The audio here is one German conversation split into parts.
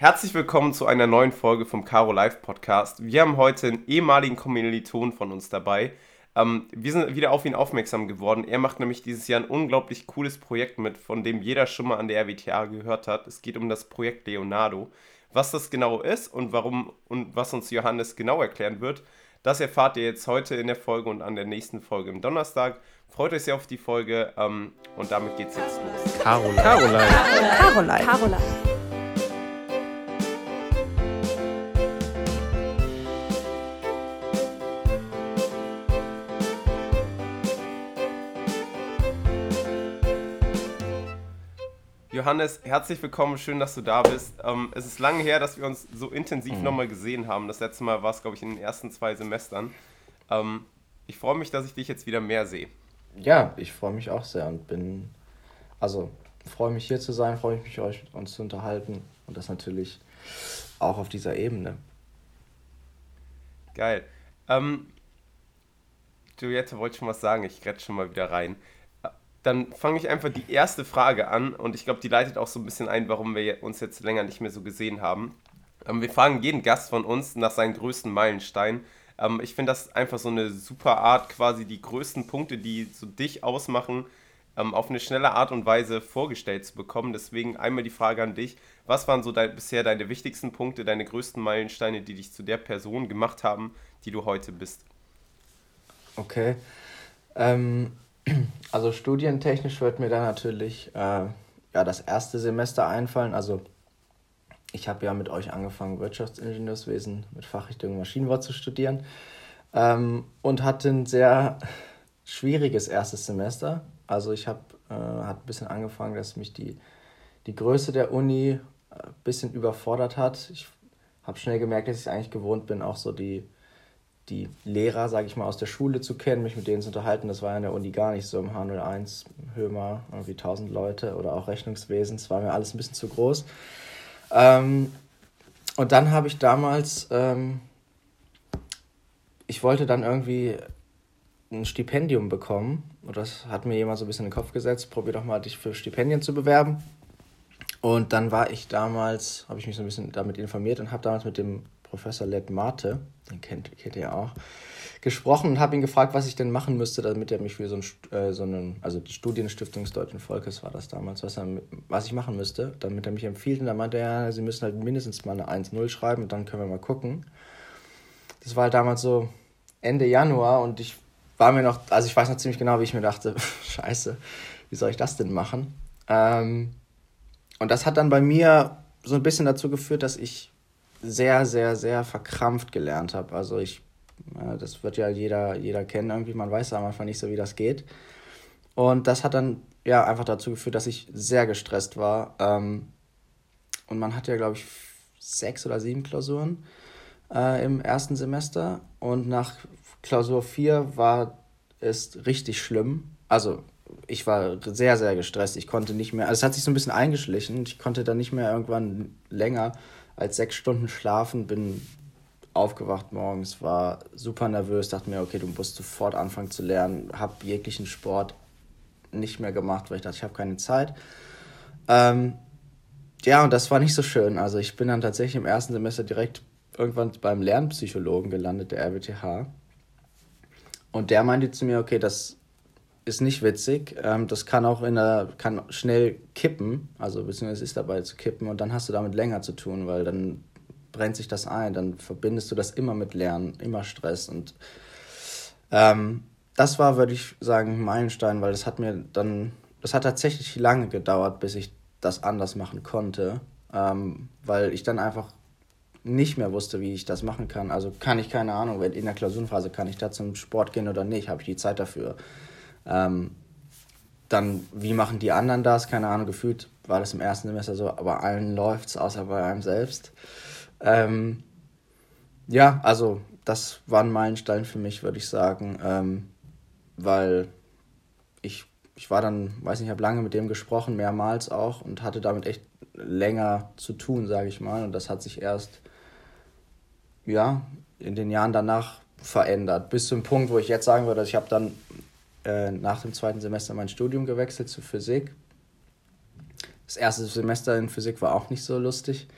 herzlich willkommen zu einer neuen Folge vom Caro Live Podcast. Wir haben heute einen ehemaligen Kommilitonen von uns dabei. Ähm, wir sind wieder auf ihn aufmerksam geworden. Er macht nämlich dieses Jahr ein unglaublich cooles Projekt mit, von dem jeder schon mal an der RWTH gehört hat. Es geht um das Projekt Leonardo. Was das genau ist und warum und was uns Johannes genau erklären wird, das erfahrt ihr jetzt heute in der Folge und an der nächsten Folge im Donnerstag. Freut euch sehr auf die Folge ähm, und damit geht's jetzt los. Caroline. Caroline. Caroline. Caroline. Johannes, herzlich willkommen, schön, dass du da bist. Ähm, es ist lange her, dass wir uns so intensiv mhm. nochmal gesehen haben. Das letzte Mal war es, glaube ich, in den ersten zwei Semestern. Ähm, ich freue mich, dass ich dich jetzt wieder mehr sehe. Ja, ich freue mich auch sehr und bin, also freue mich hier zu sein, freue mich, mich euch uns zu unterhalten und das natürlich auch auf dieser Ebene. Geil. Ähm, Juliette wollte schon was sagen, ich rette schon mal wieder rein dann fange ich einfach die erste Frage an und ich glaube, die leitet auch so ein bisschen ein, warum wir uns jetzt länger nicht mehr so gesehen haben. Ähm, wir fragen jeden Gast von uns nach seinen größten Meilenstein. Ähm, ich finde das einfach so eine super Art, quasi die größten Punkte, die so dich ausmachen, ähm, auf eine schnelle Art und Weise vorgestellt zu bekommen. Deswegen einmal die Frage an dich: Was waren so dein, bisher deine wichtigsten Punkte, deine größten Meilensteine, die dich zu der Person gemacht haben, die du heute bist? Okay. Ähm also studientechnisch wird mir da natürlich äh, ja, das erste Semester einfallen. Also ich habe ja mit euch angefangen, Wirtschaftsingenieurswesen mit Fachrichtung Maschinenbau zu studieren ähm, und hatte ein sehr schwieriges erstes Semester. Also ich habe äh, ein bisschen angefangen, dass mich die, die Größe der Uni ein äh, bisschen überfordert hat. Ich habe schnell gemerkt, dass ich eigentlich gewohnt bin, auch so die die Lehrer, sage ich mal, aus der Schule zu kennen, mich mit denen zu unterhalten. Das war ja in der Uni gar nicht so im H01, Hömer, irgendwie 1000 Leute oder auch Rechnungswesen. Das war mir alles ein bisschen zu groß. Ähm, und dann habe ich damals, ähm, ich wollte dann irgendwie ein Stipendium bekommen. Und das hat mir jemand so ein bisschen in den Kopf gesetzt, probier doch mal dich für Stipendien zu bewerben. Und dann war ich damals, habe ich mich so ein bisschen damit informiert und habe damals mit dem Professor Led Mate, den kennt, kennt ihr auch, gesprochen und habe ihn gefragt, was ich denn machen müsste, damit er mich für so, ein, äh, so einen, also die Studienstiftung des Deutschen Volkes war das damals, was, er, was ich machen müsste, damit er mich empfiehlt. Und dann meinte er, sie müssen halt mindestens mal eine 1-0 schreiben und dann können wir mal gucken. Das war halt damals so Ende Januar und ich war mir noch, also ich weiß noch ziemlich genau, wie ich mir dachte, scheiße, wie soll ich das denn machen? Ähm, und das hat dann bei mir so ein bisschen dazu geführt, dass ich sehr, sehr, sehr verkrampft gelernt habe. Also ich, äh, das wird ja jeder, jeder kennen irgendwie, man weiß am Anfang nicht so, wie das geht. Und das hat dann ja einfach dazu geführt, dass ich sehr gestresst war. Ähm, und man hat ja, glaube ich, sechs oder sieben Klausuren äh, im ersten Semester. Und nach Klausur vier war es richtig schlimm. Also ich war sehr, sehr gestresst. Ich konnte nicht mehr, also es hat sich so ein bisschen eingeschlichen. Ich konnte dann nicht mehr irgendwann länger als sechs Stunden schlafen, bin aufgewacht morgens, war super nervös, dachte mir, okay, du musst sofort anfangen zu lernen, habe jeglichen Sport nicht mehr gemacht, weil ich dachte, ich habe keine Zeit. Ähm, ja, und das war nicht so schön. Also ich bin dann tatsächlich im ersten Semester direkt irgendwann beim Lernpsychologen gelandet, der RWTH. Und der meinte zu mir, okay, das ist nicht witzig. Ähm, das kann auch in der, kann schnell kippen, also beziehungsweise ist dabei zu kippen und dann hast du damit länger zu tun, weil dann brennt sich das ein, dann verbindest du das immer mit Lernen, immer Stress und ähm, das war, würde ich sagen, ein Meilenstein, weil das hat mir dann, das hat tatsächlich lange gedauert, bis ich das anders machen konnte, ähm, weil ich dann einfach nicht mehr wusste, wie ich das machen kann. Also kann ich keine Ahnung, in der Klausurenphase kann ich da zum Sport gehen oder nicht, habe ich die Zeit dafür. Ähm, dann, wie machen die anderen das? Keine Ahnung, gefühlt war das im ersten Semester so, aber allen läuft es, außer bei einem selbst. Ähm, ja, also das war ein Meilenstein für mich, würde ich sagen, ähm, weil ich, ich war dann, weiß nicht, habe lange mit dem gesprochen, mehrmals auch und hatte damit echt länger zu tun, sage ich mal. Und das hat sich erst, ja, in den Jahren danach verändert, bis zum Punkt, wo ich jetzt sagen würde, ich habe dann äh, nach dem zweiten Semester mein Studium gewechselt zu Physik. Das erste Semester in Physik war auch nicht so lustig.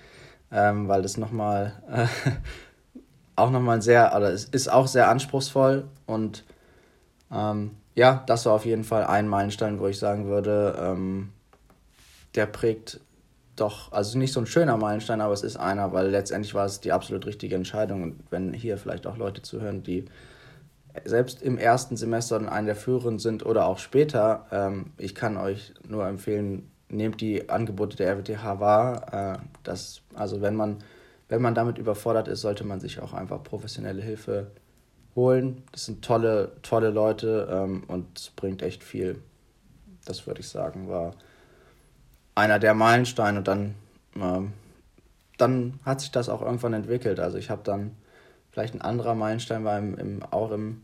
ähm, weil das nochmal äh, auch nochmal sehr, oder es ist auch sehr anspruchsvoll und ähm, ja, das war auf jeden Fall ein Meilenstein, wo ich sagen würde, ähm, der prägt doch, also nicht so ein schöner Meilenstein, aber es ist einer, weil letztendlich war es die absolut richtige Entscheidung. Und wenn hier vielleicht auch Leute zuhören, die selbst im ersten Semester in einem der Führenden sind oder auch später, ähm, ich kann euch nur empfehlen, nehmt die Angebote der RWTH wahr. Äh, dass, also wenn man, wenn man damit überfordert ist, sollte man sich auch einfach professionelle Hilfe holen. Das sind tolle, tolle Leute ähm, und es bringt echt viel. Das würde ich sagen, war einer der Meilensteine und dann, ähm, dann hat sich das auch irgendwann entwickelt. Also ich habe dann vielleicht ein anderer Meilenstein war im, im, auch im,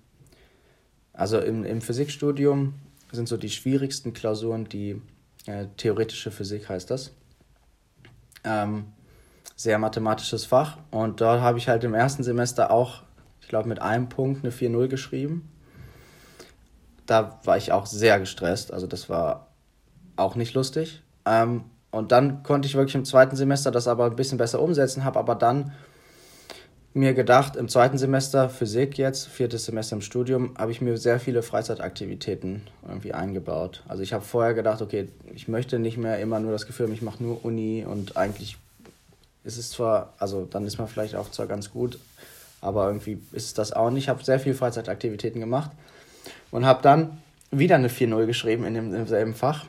also im, im Physikstudium sind so die schwierigsten Klausuren, die äh, theoretische Physik heißt das. Ähm, sehr mathematisches Fach und dort habe ich halt im ersten Semester auch, ich glaube, mit einem Punkt eine 4-0 geschrieben. Da war ich auch sehr gestresst, also das war auch nicht lustig. Ähm, und dann konnte ich wirklich im zweiten Semester das aber ein bisschen besser umsetzen, habe aber dann mir gedacht, im zweiten Semester Physik jetzt, viertes Semester im Studium, habe ich mir sehr viele Freizeitaktivitäten irgendwie eingebaut. Also ich habe vorher gedacht, okay, ich möchte nicht mehr immer nur das Gefühl ich mache nur Uni und eigentlich ist es zwar, also dann ist man vielleicht auch zwar ganz gut, aber irgendwie ist es das auch nicht. Ich habe sehr viele Freizeitaktivitäten gemacht und habe dann wieder eine 4-0 geschrieben in demselben Fach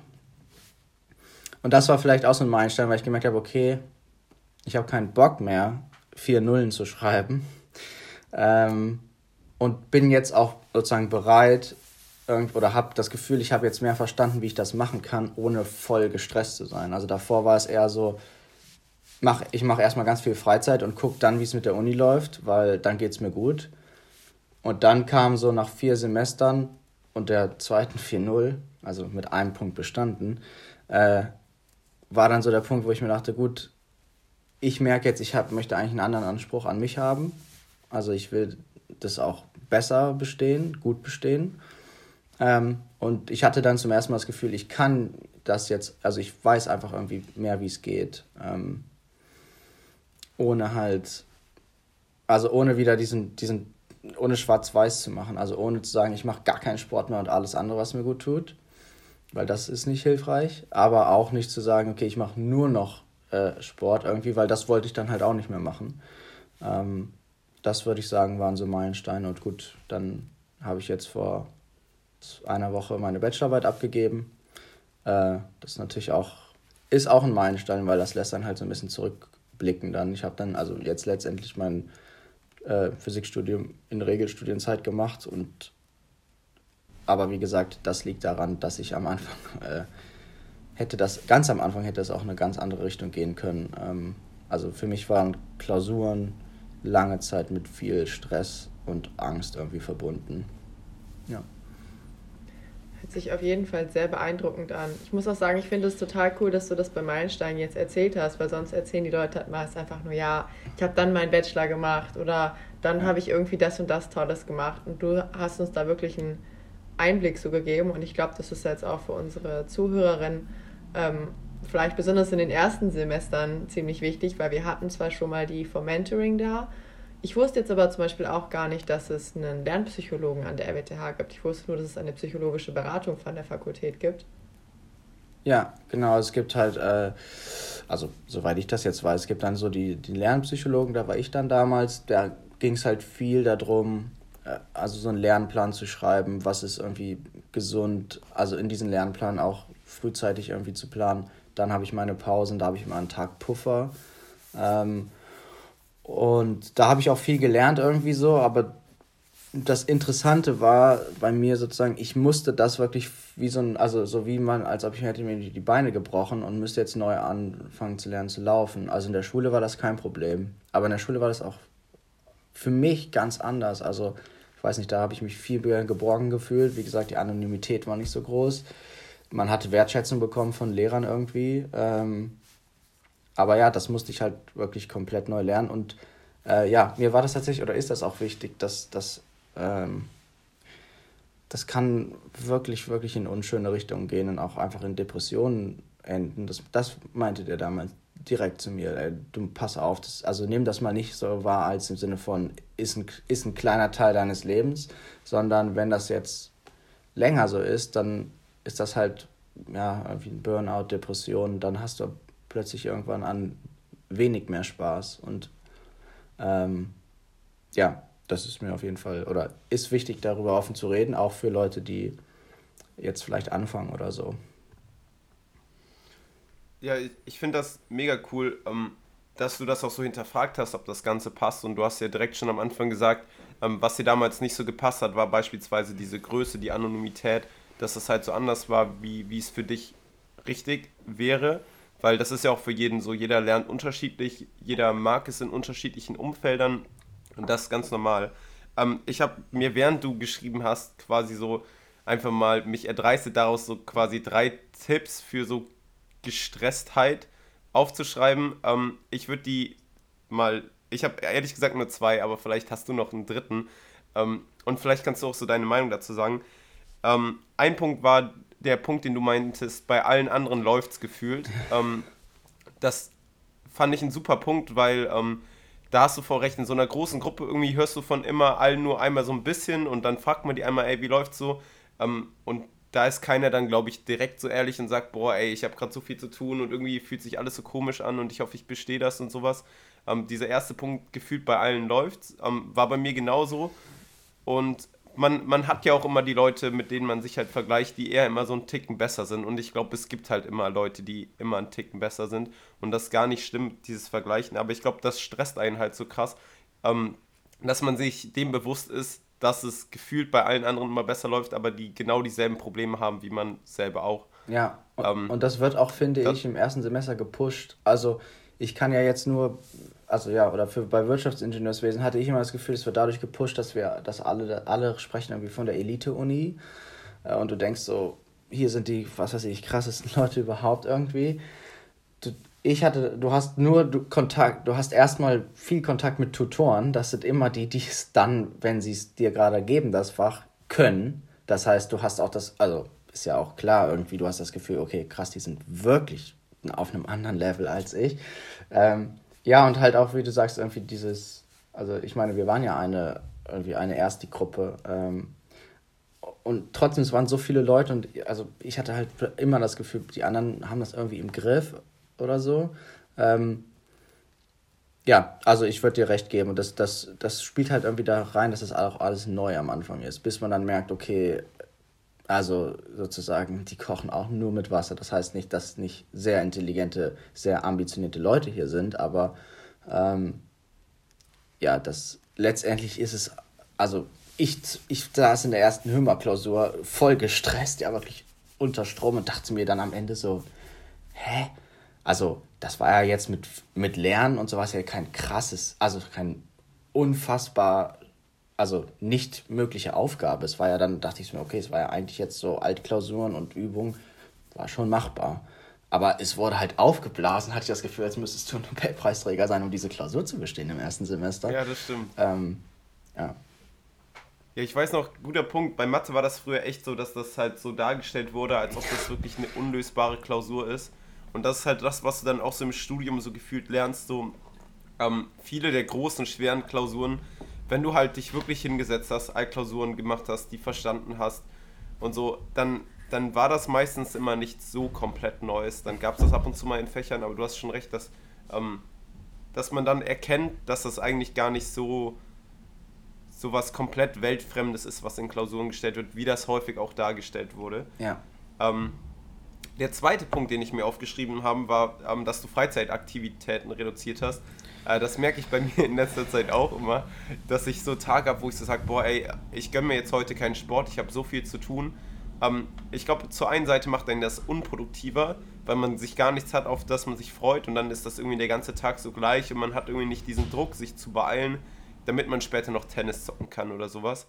und das war vielleicht auch so ein Meilenstein, weil ich gemerkt habe, okay, ich habe keinen Bock mehr, vier Nullen zu schreiben. Ähm, und bin jetzt auch sozusagen bereit oder habe das Gefühl, ich habe jetzt mehr verstanden, wie ich das machen kann, ohne voll gestresst zu sein. Also davor war es eher so, mach, ich mache erstmal ganz viel Freizeit und gucke dann, wie es mit der Uni läuft, weil dann geht es mir gut. Und dann kam so nach vier Semestern und der zweiten 4-0, also mit einem Punkt bestanden, äh, war dann so der Punkt, wo ich mir dachte, gut, ich merke jetzt, ich hab, möchte eigentlich einen anderen Anspruch an mich haben. Also ich will das auch besser bestehen, gut bestehen. Ähm, und ich hatte dann zum ersten Mal das Gefühl, ich kann das jetzt, also ich weiß einfach irgendwie mehr, wie es geht. Ähm, ohne halt, also ohne wieder diesen, diesen, ohne schwarz-weiß zu machen. Also ohne zu sagen, ich mache gar keinen Sport mehr und alles andere, was mir gut tut weil das ist nicht hilfreich, aber auch nicht zu sagen, okay, ich mache nur noch äh, Sport irgendwie, weil das wollte ich dann halt auch nicht mehr machen. Ähm, das würde ich sagen, waren so Meilensteine und gut, dann habe ich jetzt vor einer Woche meine Bachelorarbeit abgegeben. Äh, das ist natürlich auch, ist auch ein Meilenstein, weil das lässt dann halt so ein bisschen zurückblicken dann. Ich habe dann also jetzt letztendlich mein äh, Physikstudium in Regelstudienzeit gemacht und aber wie gesagt, das liegt daran, dass ich am Anfang äh, hätte das, ganz am Anfang hätte es auch eine ganz andere Richtung gehen können. Ähm, also für mich waren Klausuren lange Zeit mit viel Stress und Angst irgendwie verbunden. Ja. Hört sich auf jeden Fall sehr beeindruckend an. Ich muss auch sagen, ich finde es total cool, dass du das bei Meilenstein jetzt erzählt hast, weil sonst erzählen die Leute halt meist einfach nur, ja, ich habe dann meinen Bachelor gemacht oder dann habe ich irgendwie das und das Tolles gemacht. Und du hast uns da wirklich ein Einblick so gegeben und ich glaube, das ist jetzt auch für unsere Zuhörerinnen ähm, vielleicht besonders in den ersten Semestern ziemlich wichtig, weil wir hatten zwar schon mal die vom Mentoring da, ich wusste jetzt aber zum Beispiel auch gar nicht, dass es einen Lernpsychologen an der RWTH gibt. Ich wusste nur, dass es eine psychologische Beratung von der Fakultät gibt. Ja, genau. Es gibt halt, äh, also soweit ich das jetzt weiß, es gibt dann so die, die Lernpsychologen, da war ich dann damals, da ging es halt viel darum, äh, also so einen Lernplan zu schreiben, was ist irgendwie gesund, also in diesen Lernplan auch frühzeitig irgendwie zu planen. Dann habe ich meine Pausen, da habe ich mal einen Tag Puffer. Ähm, und da habe ich auch viel gelernt irgendwie so, aber das Interessante war bei mir sozusagen, ich musste das wirklich wie so ein, also so wie man, als ob ich hätte mir die Beine gebrochen und müsste jetzt neu anfangen zu lernen zu laufen. Also in der Schule war das kein Problem. Aber in der Schule war das auch für mich ganz anders. Also ich weiß nicht, da habe ich mich viel geborgen gefühlt. Wie gesagt, die Anonymität war nicht so groß. Man hatte Wertschätzung bekommen von Lehrern irgendwie. Ähm, aber ja, das musste ich halt wirklich komplett neu lernen. Und äh, ja, mir war das tatsächlich, oder ist das auch wichtig, dass das, ähm, das kann wirklich, wirklich in unschöne Richtungen gehen und auch einfach in Depressionen enden. Das, das meinte der damals, direkt zu mir, ey, du pass auf, das, also nimm das mal nicht so wahr als im Sinne von, ist ein, ist ein kleiner Teil deines Lebens, sondern wenn das jetzt länger so ist, dann ist das halt ja, wie ein Burnout, Depression, dann hast du plötzlich irgendwann an wenig mehr Spaß. Und ähm, ja, das ist mir auf jeden Fall, oder ist wichtig, darüber offen zu reden, auch für Leute, die jetzt vielleicht anfangen oder so. Ja, ich finde das mega cool, ähm, dass du das auch so hinterfragt hast, ob das Ganze passt. Und du hast ja direkt schon am Anfang gesagt, ähm, was dir damals nicht so gepasst hat, war beispielsweise diese Größe, die Anonymität, dass es halt so anders war, wie, wie es für dich richtig wäre. Weil das ist ja auch für jeden so, jeder lernt unterschiedlich, jeder mag es in unterschiedlichen Umfeldern und das ist ganz normal. Ähm, ich habe mir, während du geschrieben hast, quasi so einfach mal mich erdreistet, daraus so quasi drei Tipps für so Gestresstheit aufzuschreiben. Ähm, ich würde die mal, ich habe ehrlich gesagt nur zwei, aber vielleicht hast du noch einen dritten. Ähm, und vielleicht kannst du auch so deine Meinung dazu sagen. Ähm, ein Punkt war der Punkt, den du meintest, bei allen anderen läuft es gefühlt. Ähm, das fand ich ein super Punkt, weil ähm, da hast du vor Recht, in so einer großen Gruppe irgendwie hörst du von immer allen nur einmal so ein bisschen und dann fragt man die einmal, ey, wie läuft's so? Ähm, und da ist keiner dann, glaube ich, direkt so ehrlich und sagt, boah, ey, ich habe gerade so viel zu tun und irgendwie fühlt sich alles so komisch an und ich hoffe, ich bestehe das und sowas. Ähm, dieser erste Punkt, gefühlt bei allen läuft, ähm, war bei mir genauso. Und man, man hat ja auch immer die Leute, mit denen man sich halt vergleicht, die eher immer so einen Ticken besser sind. Und ich glaube, es gibt halt immer Leute, die immer einen Ticken besser sind. Und das gar nicht stimmt, dieses Vergleichen. Aber ich glaube, das stresst einen halt so krass, ähm, dass man sich dem bewusst ist, dass es gefühlt bei allen anderen immer besser läuft, aber die genau dieselben Probleme haben wie man selber auch. Ja, und, ähm, und das wird auch, finde ich, im ersten Semester gepusht. Also ich kann ja jetzt nur, also ja, oder für, bei Wirtschaftsingenieurswesen hatte ich immer das Gefühl, es wird dadurch gepusht, dass wir, dass alle, alle sprechen irgendwie von der Elite-Uni äh, und du denkst so, hier sind die, was weiß ich, krassesten Leute überhaupt irgendwie. Du, ich hatte, du hast nur du, Kontakt, du hast erstmal viel Kontakt mit Tutoren. Das sind immer die, die es dann, wenn sie es dir gerade geben, das Fach, können. Das heißt, du hast auch das, also ist ja auch klar irgendwie, du hast das Gefühl, okay, krass, die sind wirklich auf einem anderen Level als ich. Ähm, ja, und halt auch, wie du sagst, irgendwie dieses, also ich meine, wir waren ja eine, irgendwie eine erste Gruppe. Ähm, und trotzdem, es waren so viele Leute und also ich hatte halt immer das Gefühl, die anderen haben das irgendwie im Griff oder so. Ähm, ja, also ich würde dir recht geben. Und das, das, das spielt halt irgendwie da rein, dass das auch alles neu am Anfang ist, bis man dann merkt, okay, also sozusagen, die kochen auch nur mit Wasser. Das heißt nicht, dass nicht sehr intelligente, sehr ambitionierte Leute hier sind, aber ähm, ja, das letztendlich ist es, also ich, ich saß in der ersten Hümmer-Klausur voll gestresst, ja wirklich unter Strom und dachte mir dann am Ende so, hä? Also, das war ja jetzt mit, mit Lernen und sowas ja kein krasses, also kein unfassbar, also nicht mögliche Aufgabe. Es war ja dann, dachte ich mir, okay, es war ja eigentlich jetzt so Altklausuren und Übungen, war schon machbar. Aber es wurde halt aufgeblasen, hatte ich das Gefühl, als müsstest du ein Nobelpreisträger sein, um diese Klausur zu bestehen im ersten Semester. Ja, das stimmt. Ähm, ja. Ja, ich weiß noch, guter Punkt. Bei Mathe war das früher echt so, dass das halt so dargestellt wurde, als ob das wirklich eine unlösbare Klausur ist. Und das ist halt das, was du dann auch so im Studium so gefühlt lernst. So ähm, viele der großen, schweren Klausuren, wenn du halt dich wirklich hingesetzt hast, Altklausuren gemacht hast, die verstanden hast und so, dann, dann war das meistens immer nicht so komplett Neues. Dann gab es das ab und zu mal in Fächern, aber du hast schon recht, dass, ähm, dass man dann erkennt, dass das eigentlich gar nicht so so was komplett Weltfremdes ist, was in Klausuren gestellt wird, wie das häufig auch dargestellt wurde. Ja. Ähm, der zweite Punkt, den ich mir aufgeschrieben habe, war, ähm, dass du Freizeitaktivitäten reduziert hast. Äh, das merke ich bei mir in letzter Zeit auch immer, dass ich so Tage habe, wo ich so sage, boah, ey, ich gönne mir jetzt heute keinen Sport, ich habe so viel zu tun. Ähm, ich glaube, zur einen Seite macht einen das unproduktiver, weil man sich gar nichts hat, auf das man sich freut und dann ist das irgendwie der ganze Tag so gleich und man hat irgendwie nicht diesen Druck, sich zu beeilen, damit man später noch Tennis zocken kann oder sowas.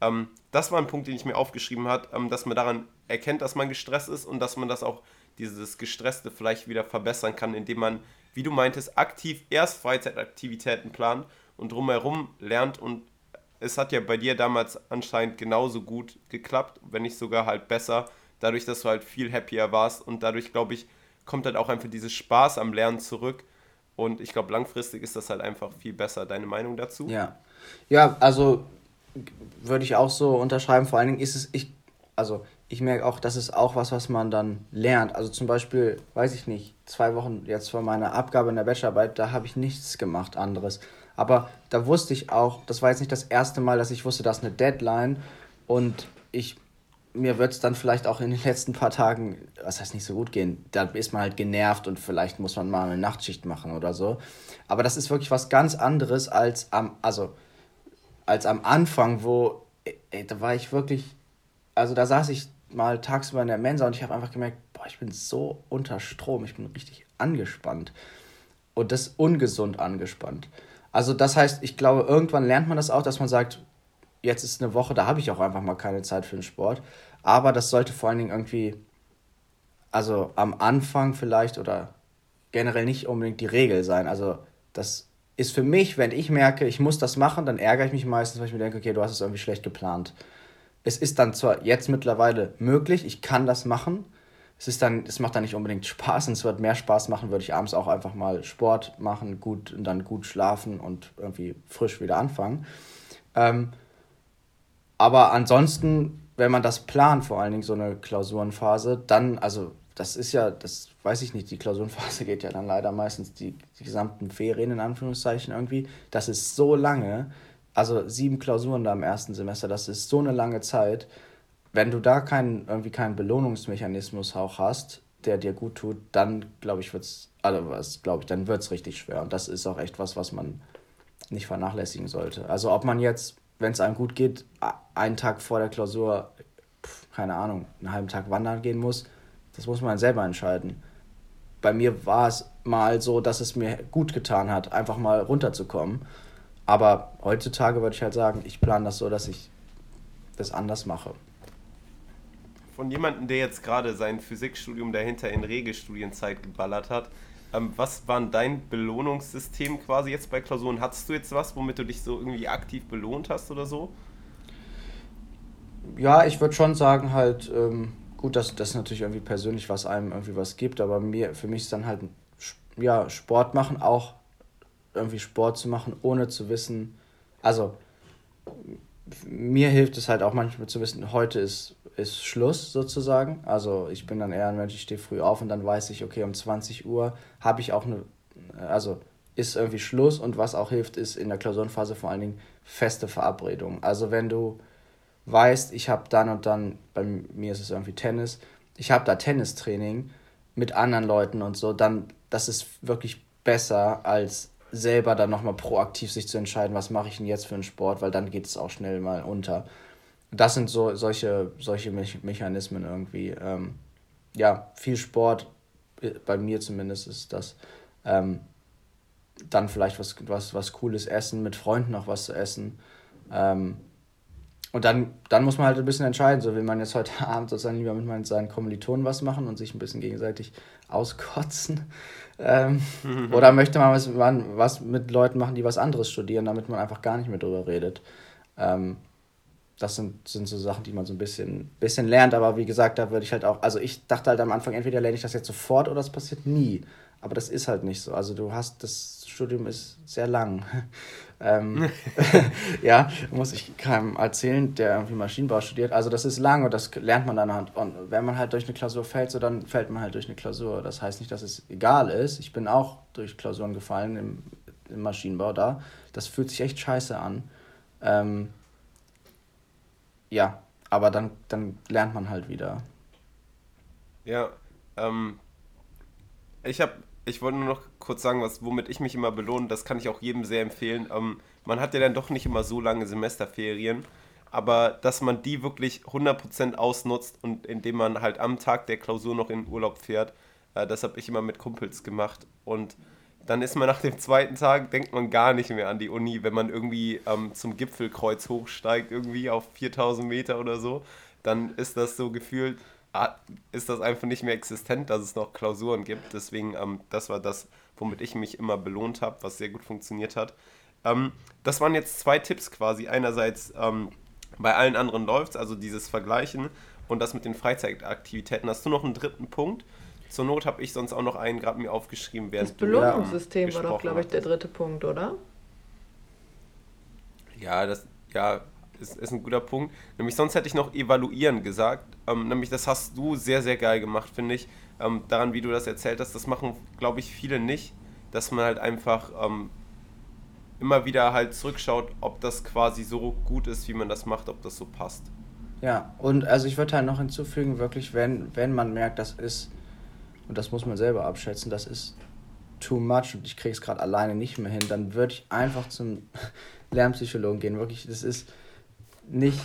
Ähm, das war ein Punkt, den ich mir aufgeschrieben habe, ähm, dass man daran erkennt, dass man gestresst ist und dass man das auch, dieses Gestresste vielleicht wieder verbessern kann, indem man, wie du meintest, aktiv erst Freizeitaktivitäten plant und drumherum lernt und es hat ja bei dir damals anscheinend genauso gut geklappt, wenn nicht sogar halt besser, dadurch, dass du halt viel happier warst und dadurch, glaube ich, kommt halt auch einfach dieses Spaß am Lernen zurück. Und ich glaube, langfristig ist das halt einfach viel besser. Deine Meinung dazu? Ja. Ja, also würde ich auch so unterschreiben. Vor allen Dingen ist es, ich, also ich merke auch, das ist auch was, was man dann lernt. Also zum Beispiel, weiß ich nicht, zwei Wochen jetzt vor meiner Abgabe in der Bachelorarbeit, da habe ich nichts gemacht anderes. Aber da wusste ich auch, das war jetzt nicht das erste Mal, dass ich wusste, das ist eine Deadline und ich mir wird es dann vielleicht auch in den letzten paar Tagen, was heißt nicht so gut gehen, da ist man halt genervt und vielleicht muss man mal eine Nachtschicht machen oder so. Aber das ist wirklich was ganz anderes als am, also als am Anfang, wo, ey, da war ich wirklich, also da saß ich mal tagsüber in der Mensa und ich habe einfach gemerkt, boah, ich bin so unter Strom, ich bin richtig angespannt. Und das ungesund angespannt. Also das heißt, ich glaube, irgendwann lernt man das auch, dass man sagt, jetzt ist eine Woche, da habe ich auch einfach mal keine Zeit für den Sport. Aber das sollte vor allen Dingen irgendwie, also am Anfang vielleicht oder generell nicht unbedingt die Regel sein. Also das ist für mich, wenn ich merke, ich muss das machen, dann ärgere ich mich meistens, weil ich mir denke, okay, du hast es irgendwie schlecht geplant. Es ist dann zwar jetzt mittlerweile möglich, ich kann das machen. Es ist dann, es macht dann nicht unbedingt Spaß und es wird mehr Spaß machen, würde ich abends auch einfach mal Sport machen, gut und dann gut schlafen und irgendwie frisch wieder anfangen. Ähm, aber ansonsten, wenn man das plant, vor allen Dingen so eine Klausurenphase, dann, also das ist ja, das weiß ich nicht, die Klausurenphase geht ja dann leider meistens die, die gesamten Ferien in Anführungszeichen irgendwie. Das ist so lange, also sieben Klausuren da im ersten Semester, das ist so eine lange Zeit. Wenn du da keinen, irgendwie keinen Belohnungsmechanismus auch hast, der dir gut tut, dann glaube ich, wird's, also was glaube ich, dann wird es richtig schwer. Und das ist auch echt was, was man nicht vernachlässigen sollte. Also ob man jetzt wenn es einem gut geht, einen Tag vor der Klausur, keine Ahnung, einen halben Tag wandern gehen muss, das muss man selber entscheiden. Bei mir war es mal so, dass es mir gut getan hat, einfach mal runterzukommen. Aber heutzutage würde ich halt sagen, ich plane das so, dass ich das anders mache. Von jemandem, der jetzt gerade sein Physikstudium dahinter in Regelstudienzeit geballert hat, ähm, was war dein Belohnungssystem quasi jetzt bei Klausuren? Hattest du jetzt was, womit du dich so irgendwie aktiv belohnt hast oder so? Ja, ich würde schon sagen, halt, ähm, gut, dass das natürlich irgendwie persönlich was einem irgendwie was gibt, aber mir, für mich ist dann halt, ja, Sport machen, auch irgendwie Sport zu machen, ohne zu wissen, also mir hilft es halt auch manchmal zu wissen, heute ist ist Schluss sozusagen. Also ich bin dann eher ein Mensch, ich stehe früh auf und dann weiß ich, okay, um 20 Uhr habe ich auch eine, also ist irgendwie Schluss und was auch hilft, ist in der Klausurenphase vor allen Dingen feste Verabredungen. Also wenn du weißt, ich habe dann und dann, bei mir ist es irgendwie Tennis, ich habe da Tennistraining mit anderen Leuten und so, dann das ist wirklich besser als selber dann nochmal proaktiv sich zu entscheiden, was mache ich denn jetzt für einen Sport, weil dann geht es auch schnell mal unter das sind so solche, solche Me Mechanismen irgendwie. Ähm, ja, viel Sport, äh, bei mir zumindest ist das. Ähm, dann vielleicht was, was, was Cooles essen, mit Freunden noch was zu essen. Ähm, und dann, dann muss man halt ein bisschen entscheiden, so will man jetzt heute Abend sozusagen lieber mit seinen Kommilitonen was machen und sich ein bisschen gegenseitig auskotzen. Ähm, oder möchte man was, man was mit Leuten machen, die was anderes studieren, damit man einfach gar nicht mehr drüber redet. Ähm, das sind, sind so Sachen, die man so ein bisschen, bisschen lernt. Aber wie gesagt, da würde ich halt auch, also ich dachte halt am Anfang, entweder lerne ich das jetzt sofort oder es passiert nie. Aber das ist halt nicht so. Also du hast, das Studium ist sehr lang. Ähm, ja, muss ich keinem erzählen, der irgendwie Maschinenbau studiert. Also das ist lang und das lernt man dann halt. Und wenn man halt durch eine Klausur fällt, so dann fällt man halt durch eine Klausur. Das heißt nicht, dass es egal ist. Ich bin auch durch Klausuren gefallen im, im Maschinenbau da. Das fühlt sich echt scheiße an. Ähm, ja, aber dann, dann lernt man halt wieder. Ja, ähm, ich habe, ich wollte nur noch kurz sagen, was, womit ich mich immer belohne, das kann ich auch jedem sehr empfehlen. Ähm, man hat ja dann doch nicht immer so lange Semesterferien, aber dass man die wirklich 100% ausnutzt und indem man halt am Tag der Klausur noch in den Urlaub fährt, äh, das habe ich immer mit Kumpels gemacht. Und dann ist man nach dem zweiten Tag, denkt man gar nicht mehr an die Uni, wenn man irgendwie ähm, zum Gipfelkreuz hochsteigt, irgendwie auf 4000 Meter oder so, dann ist das so gefühlt, ist das einfach nicht mehr existent, dass es noch Klausuren gibt. Deswegen, ähm, das war das, womit ich mich immer belohnt habe, was sehr gut funktioniert hat. Ähm, das waren jetzt zwei Tipps quasi. Einerseits ähm, bei allen anderen läuft es, also dieses Vergleichen und das mit den Freizeitaktivitäten. Hast du noch einen dritten Punkt? Zur Not habe ich sonst auch noch einen gerade mir aufgeschrieben, während Das Belohnungssystem war doch, glaube ich, der dritte Punkt, oder? Ja, das ja, ist, ist ein guter Punkt. Nämlich sonst hätte ich noch evaluieren gesagt. Ähm, nämlich das hast du sehr, sehr geil gemacht, finde ich. Ähm, daran, wie du das erzählt hast, das machen, glaube ich, viele nicht. Dass man halt einfach ähm, immer wieder halt zurückschaut, ob das quasi so gut ist, wie man das macht, ob das so passt. Ja, und also ich würde halt noch hinzufügen, wirklich, wenn, wenn man merkt, das ist, und das muss man selber abschätzen, das ist too much und ich kriege es gerade alleine nicht mehr hin, dann würde ich einfach zum Lernpsychologen gehen. Wirklich, das ist nicht,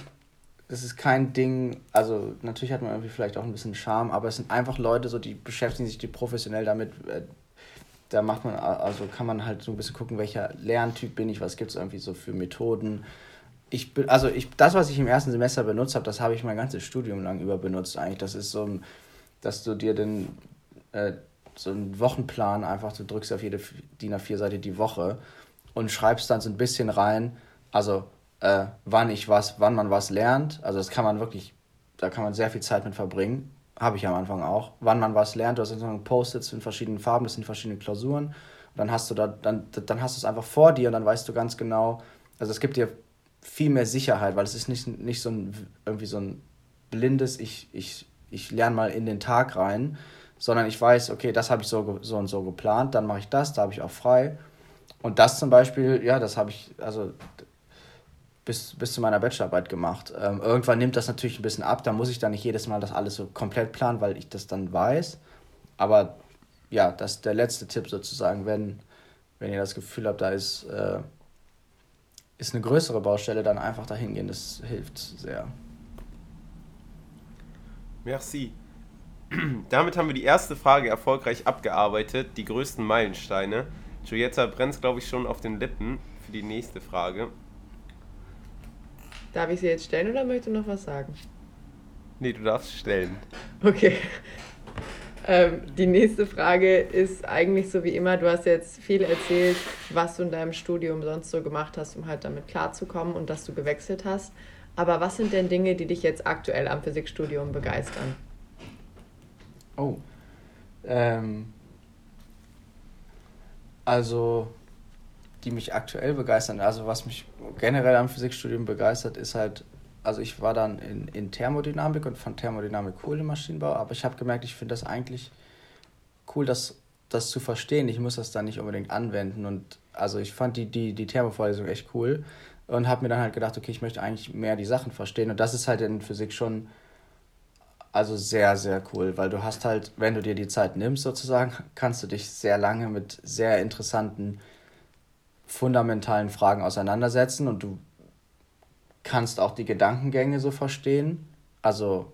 das ist kein Ding, also natürlich hat man irgendwie vielleicht auch ein bisschen Charme, aber es sind einfach Leute, so die beschäftigen sich die professionell damit. Äh, da macht man, also kann man halt so ein bisschen gucken, welcher Lerntyp bin ich, was gibt es irgendwie so für Methoden. Ich bin, also ich, das, was ich im ersten Semester benutzt habe, das habe ich mein ganzes Studium lang über benutzt eigentlich. Das ist so, dass du dir den, äh, so einen Wochenplan einfach, du drückst auf jede DIN A4-Seite die Woche und schreibst dann so ein bisschen rein, also äh, wann ich was, wann man was lernt. Also das kann man wirklich, da kann man sehr viel Zeit mit verbringen. Habe ich am Anfang auch. Wann man was lernt, du hast sozusagen Post-its in verschiedenen Farben, das sind verschiedene Klausuren. Und dann hast du da, dann, dann hast du es einfach vor dir und dann weißt du ganz genau, also es gibt dir viel mehr Sicherheit, weil es ist nicht, nicht so ein, irgendwie so ein blindes, ich, ich, ich lerne mal in den Tag rein, sondern ich weiß, okay, das habe ich so, so und so geplant, dann mache ich das, da habe ich auch frei. Und das zum Beispiel, ja, das habe ich, also bis, bis zu meiner Bachelorarbeit gemacht. Ähm, irgendwann nimmt das natürlich ein bisschen ab, da muss ich dann nicht jedes Mal das alles so komplett planen, weil ich das dann weiß. Aber ja, das ist der letzte Tipp sozusagen, wenn, wenn ihr das Gefühl habt, da ist, äh, ist eine größere Baustelle, dann einfach dahin gehen, das hilft sehr. Merci. Damit haben wir die erste Frage erfolgreich abgearbeitet, die größten Meilensteine. Giulietta brennt, glaube ich, schon auf den Lippen für die nächste Frage. Darf ich sie jetzt stellen oder möchtest du noch was sagen? Nee, du darfst stellen. Okay. Ähm, die nächste Frage ist eigentlich so wie immer, du hast jetzt viel erzählt, was du in deinem Studium sonst so gemacht hast, um halt damit klarzukommen und dass du gewechselt hast. Aber was sind denn Dinge, die dich jetzt aktuell am Physikstudium begeistern? Oh. Ähm, also die mich aktuell begeistern. Also was mich generell am Physikstudium begeistert, ist halt, also ich war dann in, in Thermodynamik und fand Thermodynamik cool im Maschinenbau, aber ich habe gemerkt, ich finde das eigentlich cool, das, das zu verstehen. Ich muss das dann nicht unbedingt anwenden und also ich fand die, die, die Thermovorlesung echt cool und habe mir dann halt gedacht, okay, ich möchte eigentlich mehr die Sachen verstehen und das ist halt in Physik schon also sehr, sehr cool, weil du hast halt, wenn du dir die Zeit nimmst sozusagen, kannst du dich sehr lange mit sehr interessanten fundamentalen Fragen auseinandersetzen und du kannst auch die Gedankengänge so verstehen, also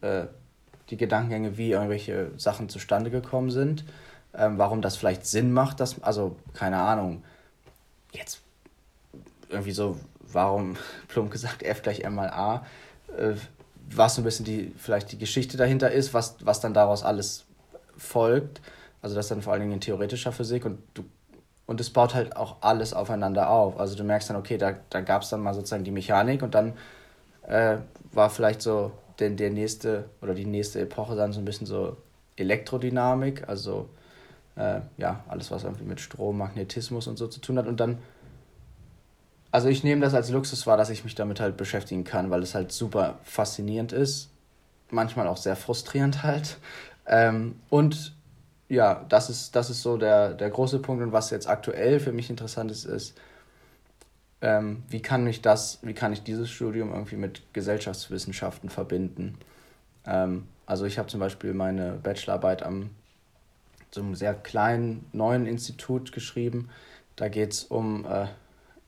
äh, die Gedankengänge, wie irgendwelche Sachen zustande gekommen sind, ähm, warum das vielleicht Sinn macht, dass, also keine Ahnung, jetzt irgendwie so, warum, plump gesagt, F gleich M mal A, äh, was so ein bisschen die, vielleicht die Geschichte dahinter ist, was, was dann daraus alles folgt. Also das dann vor allen Dingen in theoretischer Physik und du und es baut halt auch alles aufeinander auf. Also du merkst dann, okay, da, da gab es dann mal sozusagen die Mechanik und dann äh, war vielleicht so der, der nächste oder die nächste Epoche dann so ein bisschen so Elektrodynamik, also äh, ja, alles, was irgendwie mit Strom, Magnetismus und so zu tun hat. Und dann, also ich nehme das als Luxus wahr, dass ich mich damit halt beschäftigen kann, weil es halt super faszinierend ist, manchmal auch sehr frustrierend halt. Ähm, und ja, das ist, das ist so der, der große Punkt. Und was jetzt aktuell für mich interessant ist, ist, ähm, wie kann ich das, wie kann ich dieses Studium irgendwie mit Gesellschaftswissenschaften verbinden? Ähm, also ich habe zum Beispiel meine Bachelorarbeit am so einem sehr kleinen neuen Institut geschrieben. Da geht es um äh,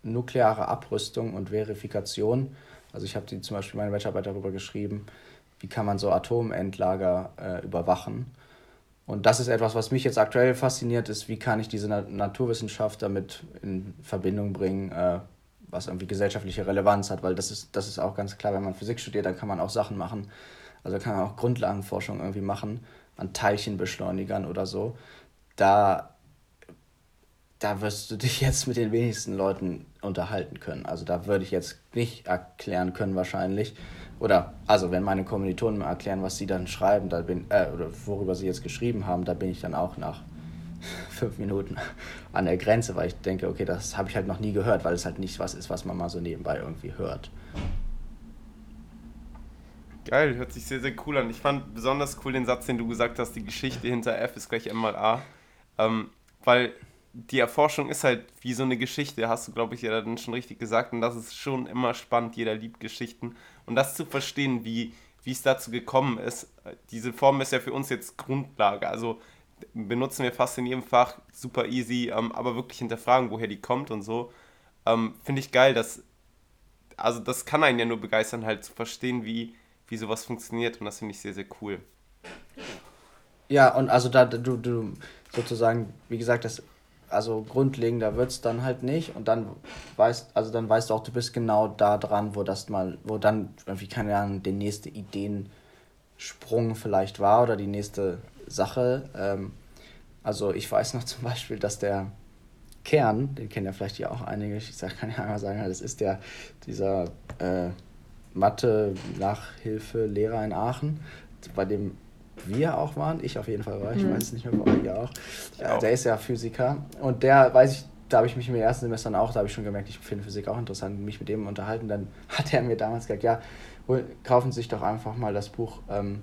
nukleare Abrüstung und Verifikation. Also ich habe zum Beispiel meine Bachelorarbeit darüber geschrieben, wie kann man so Atomendlager äh, überwachen. Und das ist etwas, was mich jetzt aktuell fasziniert, ist, wie kann ich diese Naturwissenschaft damit in Verbindung bringen, äh, was irgendwie gesellschaftliche Relevanz hat, weil das ist, das ist auch ganz klar, wenn man Physik studiert, dann kann man auch Sachen machen. Also kann man auch Grundlagenforschung irgendwie machen an Teilchenbeschleunigern oder so. Da da wirst du dich jetzt mit den wenigsten Leuten unterhalten können. Also da würde ich jetzt nicht erklären können wahrscheinlich. Oder also wenn meine Kommilitonen mir erklären, was sie dann schreiben, da bin äh, oder worüber sie jetzt geschrieben haben, da bin ich dann auch nach fünf Minuten an der Grenze, weil ich denke, okay, das habe ich halt noch nie gehört, weil es halt nicht was ist, was man mal so nebenbei irgendwie hört. Geil, hört sich sehr, sehr cool an. Ich fand besonders cool den Satz, den du gesagt hast, die Geschichte hinter F ist gleich M mal A. Ähm, weil die Erforschung ist halt wie so eine Geschichte, hast du, glaube ich, ja dann schon richtig gesagt. Und das ist schon immer spannend, jeder liebt Geschichten. Und das zu verstehen, wie, wie es dazu gekommen ist, diese Form ist ja für uns jetzt Grundlage. Also benutzen wir fast in jedem Fach super easy, ähm, aber wirklich hinterfragen, woher die kommt und so. Ähm, Finde ich geil, dass, also das kann einen ja nur begeistern, halt zu verstehen, wie, wie sowas funktioniert. Und das finde ich sehr, sehr cool. Ja, und also da du, du sozusagen, wie gesagt, das also grundlegender wird es dann halt nicht und dann weißt, also dann weißt du auch, du bist genau da dran, wo das mal, wo dann irgendwie, keine Ahnung, der nächste Ideensprung vielleicht war oder die nächste Sache. Ähm, also ich weiß noch zum Beispiel, dass der Kern, den kennen ja vielleicht hier auch einige, ich sag, kann ja einmal sagen, das ist der, dieser äh, Mathe-Nachhilfe-Lehrer in Aachen, bei dem wir auch waren, ich auf jeden Fall war, ich mhm. weiß nicht mehr, bei euch auch. Äh, der ist ja Physiker und der, weiß ich, da habe ich mich im ersten Semester auch, da habe ich schon gemerkt, ich finde Physik auch interessant, mich mit dem unterhalten. Dann hat er mir damals gesagt, ja, kaufen Sie sich doch einfach mal das Buch ähm,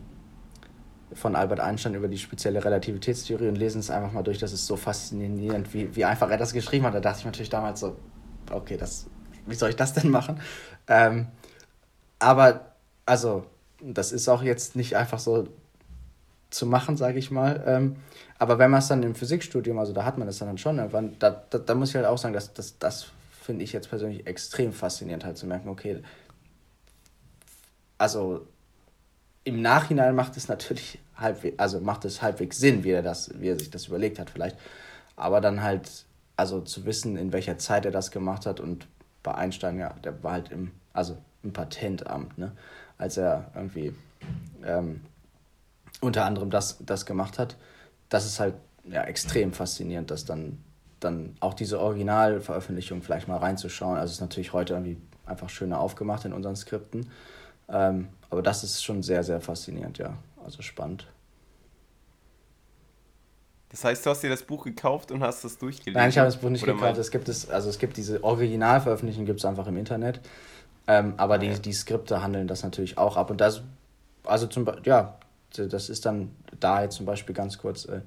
von Albert Einstein über die spezielle Relativitätstheorie und lesen es einfach mal durch. Das ist so faszinierend, wie, wie einfach er das geschrieben hat. Da dachte ich natürlich damals so, okay, das, wie soll ich das denn machen? Ähm, aber, also, das ist auch jetzt nicht einfach so zu machen, sage ich mal. Ähm, aber wenn man es dann im Physikstudium, also da hat man das dann schon irgendwann, da, da, da muss ich halt auch sagen, dass, dass das finde ich jetzt persönlich extrem faszinierend, halt zu merken, okay, also im Nachhinein macht es natürlich halbwegs, also macht es halbwegs Sinn, wie er, das, wie er sich das überlegt hat vielleicht. Aber dann halt, also zu wissen, in welcher Zeit er das gemacht hat und bei Einstein, ja, der war halt im, also im Patentamt, ne, als er irgendwie ähm, unter anderem das, das gemacht hat. Das ist halt ja, extrem faszinierend, dass dann, dann auch diese Originalveröffentlichung vielleicht mal reinzuschauen. Also es ist natürlich heute irgendwie einfach schöner aufgemacht in unseren Skripten. Ähm, aber das ist schon sehr, sehr faszinierend, ja. Also spannend. Das heißt, du hast dir das Buch gekauft und hast das durchgelesen? Nein, ich habe das Buch nicht gekauft. Es gibt es, also es gibt diese Originalveröffentlichungen gibt es einfach im Internet. Ähm, aber die, die Skripte handeln das natürlich auch ab. Und das, also zum Beispiel, ja, das ist dann da jetzt zum Beispiel ganz kurz, äh,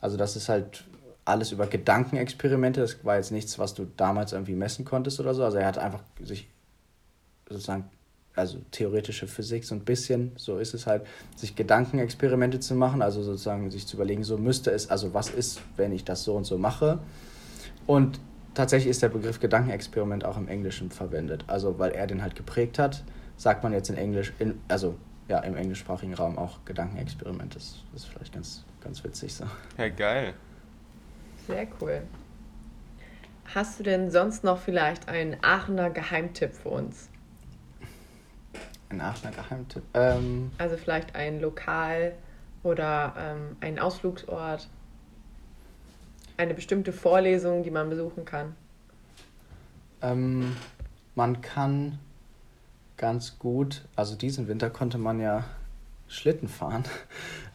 also das ist halt alles über Gedankenexperimente. Das war jetzt nichts, was du damals irgendwie messen konntest oder so. Also er hat einfach sich sozusagen, also theoretische Physik so ein bisschen, so ist es halt, sich Gedankenexperimente zu machen, also sozusagen sich zu überlegen, so müsste es, also was ist, wenn ich das so und so mache. Und tatsächlich ist der Begriff Gedankenexperiment auch im Englischen verwendet. Also weil er den halt geprägt hat, sagt man jetzt in Englisch, in, also ja, im englischsprachigen Raum auch Gedankenexperiment. Das, das ist vielleicht ganz, ganz witzig so. Ja, geil. Sehr cool. Hast du denn sonst noch vielleicht einen Aachener Geheimtipp für uns? Ein Aachener Geheimtipp? Ähm, also vielleicht ein Lokal oder ähm, ein Ausflugsort? Eine bestimmte Vorlesung, die man besuchen kann? Ähm, man kann ganz gut. Also diesen Winter konnte man ja Schlitten fahren.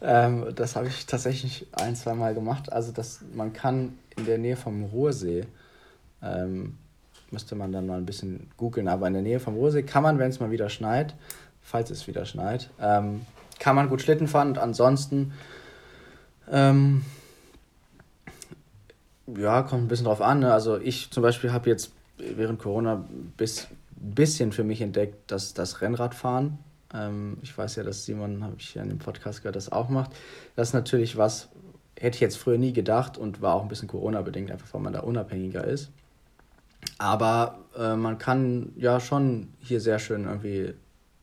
Ähm, das habe ich tatsächlich ein, zwei Mal gemacht. Also das, man kann in der Nähe vom Ruhrsee, ähm, müsste man dann mal ein bisschen googeln, aber in der Nähe vom Ruhrsee kann man, wenn es mal wieder schneit, falls es wieder schneit, ähm, kann man gut Schlitten fahren und ansonsten ähm, ja, kommt ein bisschen drauf an. Ne? Also ich zum Beispiel habe jetzt während Corona bis bisschen für mich entdeckt, dass das Rennradfahren, ähm, ich weiß ja, dass Simon, habe ich ja in dem Podcast gehört, das auch macht. Das ist natürlich was, hätte ich jetzt früher nie gedacht und war auch ein bisschen Corona-bedingt, einfach weil man da unabhängiger ist. Aber äh, man kann ja schon hier sehr schön irgendwie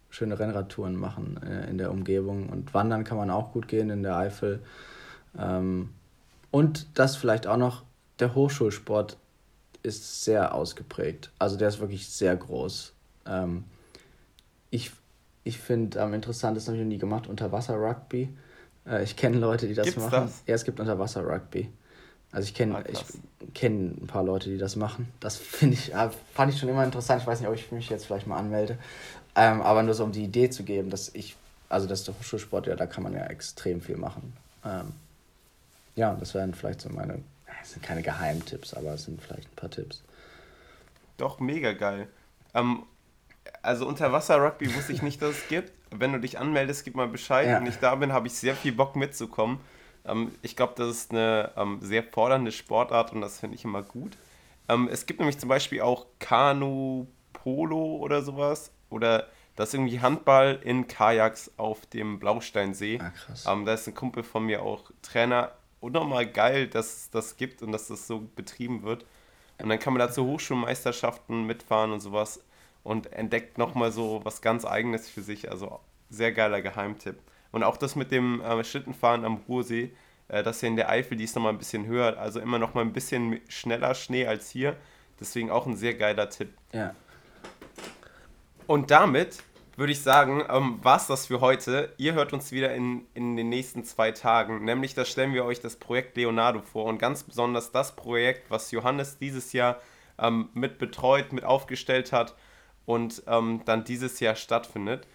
schöne Rennradtouren machen äh, in der Umgebung und wandern kann man auch gut gehen in der Eifel. Ähm, und das vielleicht auch noch, der Hochschulsport ist sehr ausgeprägt. Also der ist wirklich sehr groß. Ähm, ich ich finde am interessantesten, habe ich noch nie gemacht, Unterwasser-Rugby. Äh, ich kenne Leute, die das Gibt's machen. Das? Ja, es gibt Unterwasser-Rugby. Also ich kenne ah, ich ein paar Leute, die das machen. Das finde ich, fand ich schon immer interessant. Ich weiß nicht, ob ich mich jetzt vielleicht mal anmelde. Ähm, aber nur so um die Idee zu geben, dass ich, also das ist der Hochschulsport, ja, da kann man ja extrem viel machen. Ähm, ja, das wären vielleicht so meine, das sind keine Geheimtipps, aber es sind vielleicht ein paar Tipps. Doch, mega geil. Ähm, also Unterwasser-Rugby wusste ich nicht, dass es gibt. Wenn du dich anmeldest, gib mal Bescheid. Ja. Wenn ich da bin, habe ich sehr viel Bock mitzukommen. Ähm, ich glaube, das ist eine ähm, sehr fordernde Sportart und das finde ich immer gut. Ähm, es gibt nämlich zum Beispiel auch Kanu, Polo oder sowas. Oder das ist irgendwie Handball in Kajaks auf dem Blausteinsee. Ah, krass. Ähm, da ist ein Kumpel von mir auch Trainer. Unnormal geil, dass es das gibt und dass das so betrieben wird. Und dann kann man da zu Hochschulmeisterschaften mitfahren und sowas und entdeckt nochmal so was ganz Eigenes für sich. Also sehr geiler Geheimtipp. Und auch das mit dem äh, Schlittenfahren am Ruhrsee, äh, das hier in der Eifel, die ist nochmal ein bisschen höher, also immer nochmal ein bisschen schneller Schnee als hier. Deswegen auch ein sehr geiler Tipp. Ja. Und damit würde ich sagen, ähm, war es das für heute. Ihr hört uns wieder in, in den nächsten zwei Tagen. Nämlich, da stellen wir euch das Projekt Leonardo vor und ganz besonders das Projekt, was Johannes dieses Jahr ähm, mit betreut, mit aufgestellt hat und ähm, dann dieses Jahr stattfindet.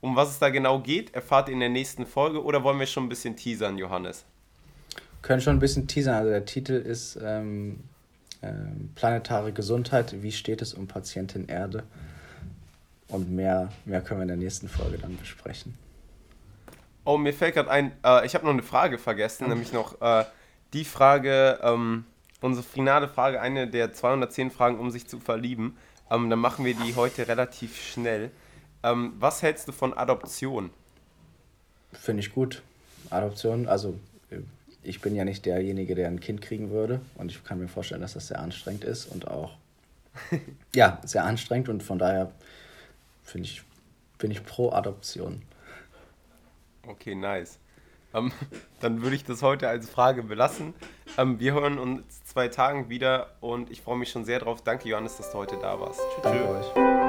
Um was es da genau geht, erfahrt ihr in der nächsten Folge oder wollen wir schon ein bisschen teasern, Johannes? Können schon ein bisschen teasern. Also der Titel ist ähm, ähm, Planetare Gesundheit. Wie steht es um Patientin Erde? Und mehr, mehr können wir in der nächsten Folge dann besprechen. Oh, mir fällt gerade ein, äh, ich habe noch eine Frage vergessen, nämlich noch äh, die Frage, ähm, unsere finale Frage, eine der 210 Fragen, um sich zu verlieben. Ähm, dann machen wir die heute relativ schnell. Ähm, was hältst du von Adoption? Finde ich gut. Adoption, also äh, ich bin ja nicht derjenige, der ein Kind kriegen würde. Und ich kann mir vorstellen, dass das sehr anstrengend ist und auch, ja, sehr anstrengend. Und von daher finde ich, bin ich pro Adoption. Okay, nice. Ähm, dann würde ich das heute als Frage belassen. Ähm, wir hören uns zwei Tagen wieder und ich freue mich schon sehr drauf. Danke, Johannes, dass du heute da warst. Tschüss. Danke euch.